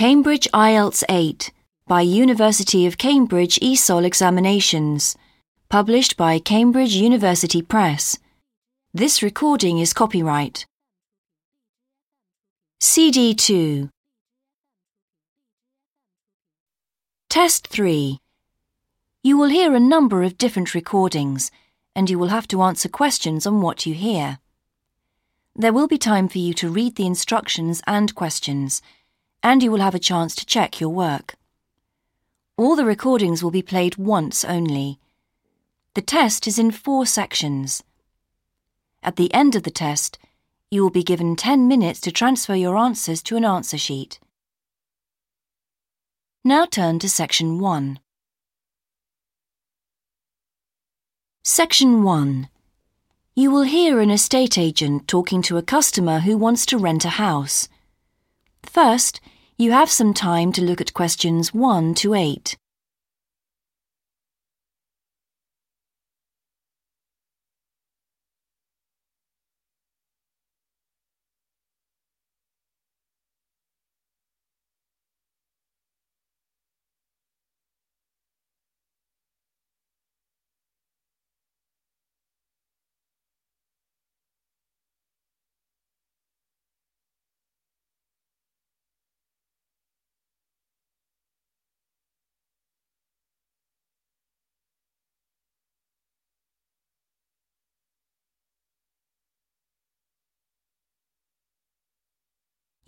Cambridge IELTS 8 by University of Cambridge ESOL Examinations, published by Cambridge University Press. This recording is copyright. CD 2 Test 3 You will hear a number of different recordings, and you will have to answer questions on what you hear. There will be time for you to read the instructions and questions, and you will have a chance to check your work. All the recordings will be played once only. The test is in four sections. At the end of the test, you will be given 10 minutes to transfer your answers to an answer sheet. Now turn to Section 1. Section 1. You will hear an estate agent talking to a customer who wants to rent a house. First, you have some time to look at questions 1 to 8.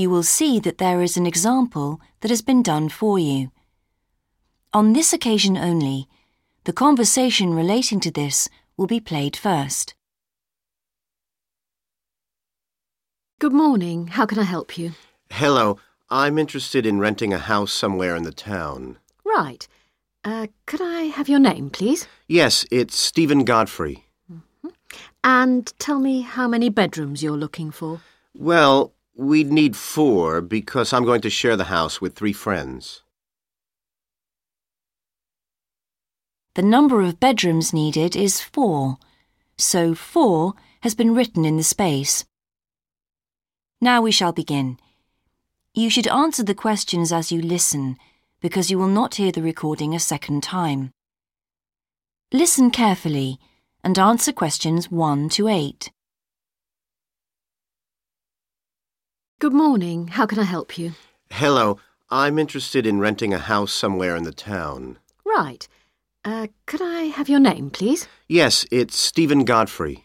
You will see that there is an example that has been done for you. On this occasion only, the conversation relating to this will be played first. Good morning. How can I help you? Hello. I'm interested in renting a house somewhere in the town. Right. Uh, could I have your name, please? Yes, it's Stephen Godfrey. And tell me how many bedrooms you're looking for. Well, we'd need four because I'm going to share the house with three friends. The number of bedrooms needed is four, so four has been written in the space. Now we shall begin. You should answer the questions as you listen, because you will not hear the recording a second time. Listen carefully and answer questions 1 to 8. Good morning. How can I help you? Hello. I'm interested in renting a house somewhere in the town. Right. Uh, could I have your name, please? Yes, it's Stephen Godfrey.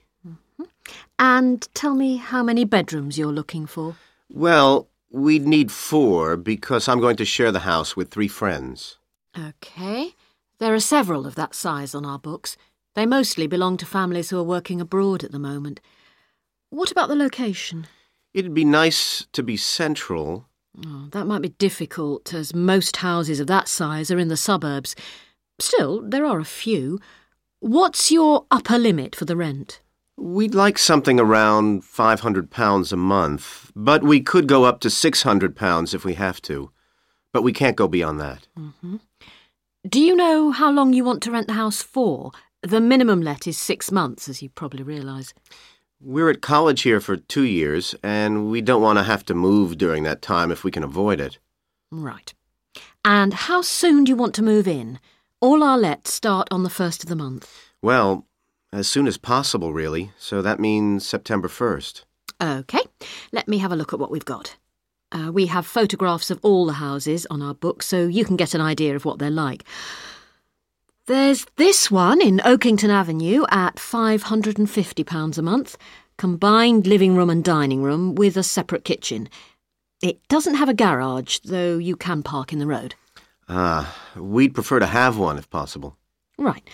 And tell me how many bedrooms you're looking for. Well, we'd need four because I'm going to share the house with three friends. OK. There are several of that size on our books. They mostly belong to families who are working abroad at the moment. What about the location? It'd be nice to be central. Oh, that might be difficult, as most houses of that size are in the suburbs. Still, there are a few. What's your upper limit for the rent? We'd like something around £500 a month, but we could go up to £600 if we have to. But we can't go beyond that. Mm-hmm. Do you know how long you want to rent the house for? The minimum let is six months, as you probably realise. We're at college here for two years, and we don't want to have to move during that time if we can avoid it. Right. And how soon do you want to move in? All our lets start on the first of the month. Well, as soon as possible, really. So that means September 1st. OK. Let me have a look at what we've got. Uh, we have photographs of all the houses on our book, so you can get an idea of what they're like. There's this one in Oakington Avenue at £550 a month, combined living room and dining room with a separate kitchen. It doesn't have a garage, though you can park in the road. Ah, we'd prefer to have one if possible. Right.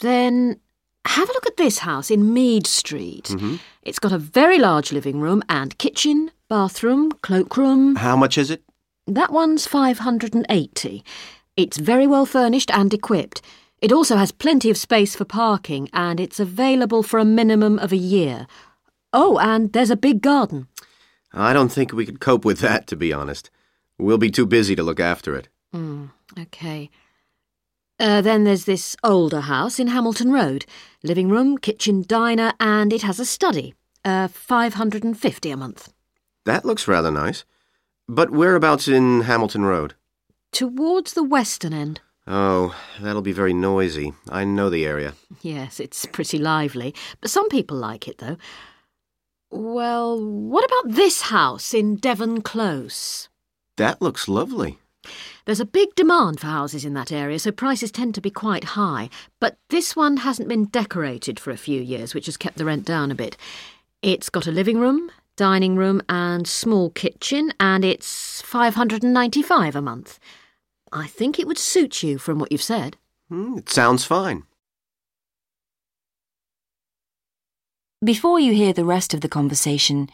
Then have a look at this house in Mead Street. Mm-hmm. It's got a very large living room and kitchen, bathroom, cloakroom. How much is it? That one's 580. It's very well furnished and equipped. It also has plenty of space for parking and it's available for a minimum of a year. Oh, and there's a big garden. I don't think we could cope with that, to be honest. We'll be too busy to look after it. Mm, OK. Uh, then there's this older house in Hamilton Road. Living room, kitchen, diner, and it has a study. Uh, 550 a month. That looks rather nice. But whereabouts in Hamilton Road? Towards the western end. Oh, that'll be very noisy. I know the area. Yes, it's pretty lively, but some people like it, though. Well, what about this house in Devon Close? That looks lovely. There's a big demand for houses in that area, so prices tend to be quite high. But this one hasn't been decorated for a few years, which has kept the rent down a bit. It's got a living room, dining room, and small kitchen, and it's 595 a month. I think it would suit you from what you've said. Hmm, it sounds fine. Before you hear the rest of the conversation,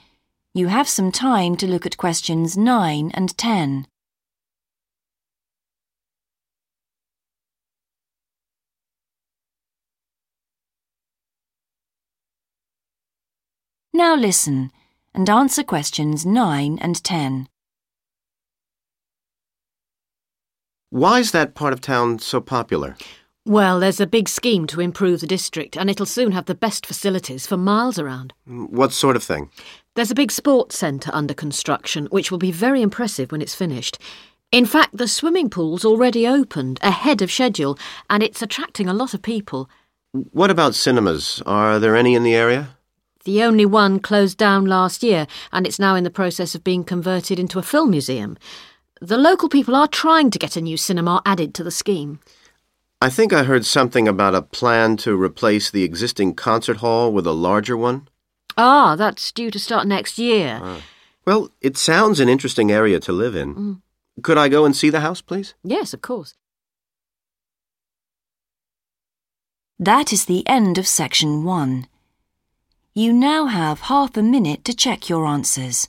you have some time to look at questions 9 and 10. Now listen and answer questions 9 and 10. Why's that part of town so popular? Well, there's a big scheme to improve the district, and it'll soon have the best facilities for miles around. Mm, what sort of thing? There's a big sports centre under construction, which will be very impressive when it's finished. In fact, the swimming pool's already opened, ahead of schedule, and it's attracting a lot of people. What about cinemas? Are there any in the area? The only one closed down last year, and it's now in the process of being converted into a film museum. The local people are trying to get a new cinema added to the scheme. I think I heard something about a plan to replace the existing concert hall with a larger one. Ah, that's due to start next year. Well, it sounds an interesting area to live in. Could I go and see the house, please? Yes, of course. That is the end of section 1. You now have half a minute to check your answers.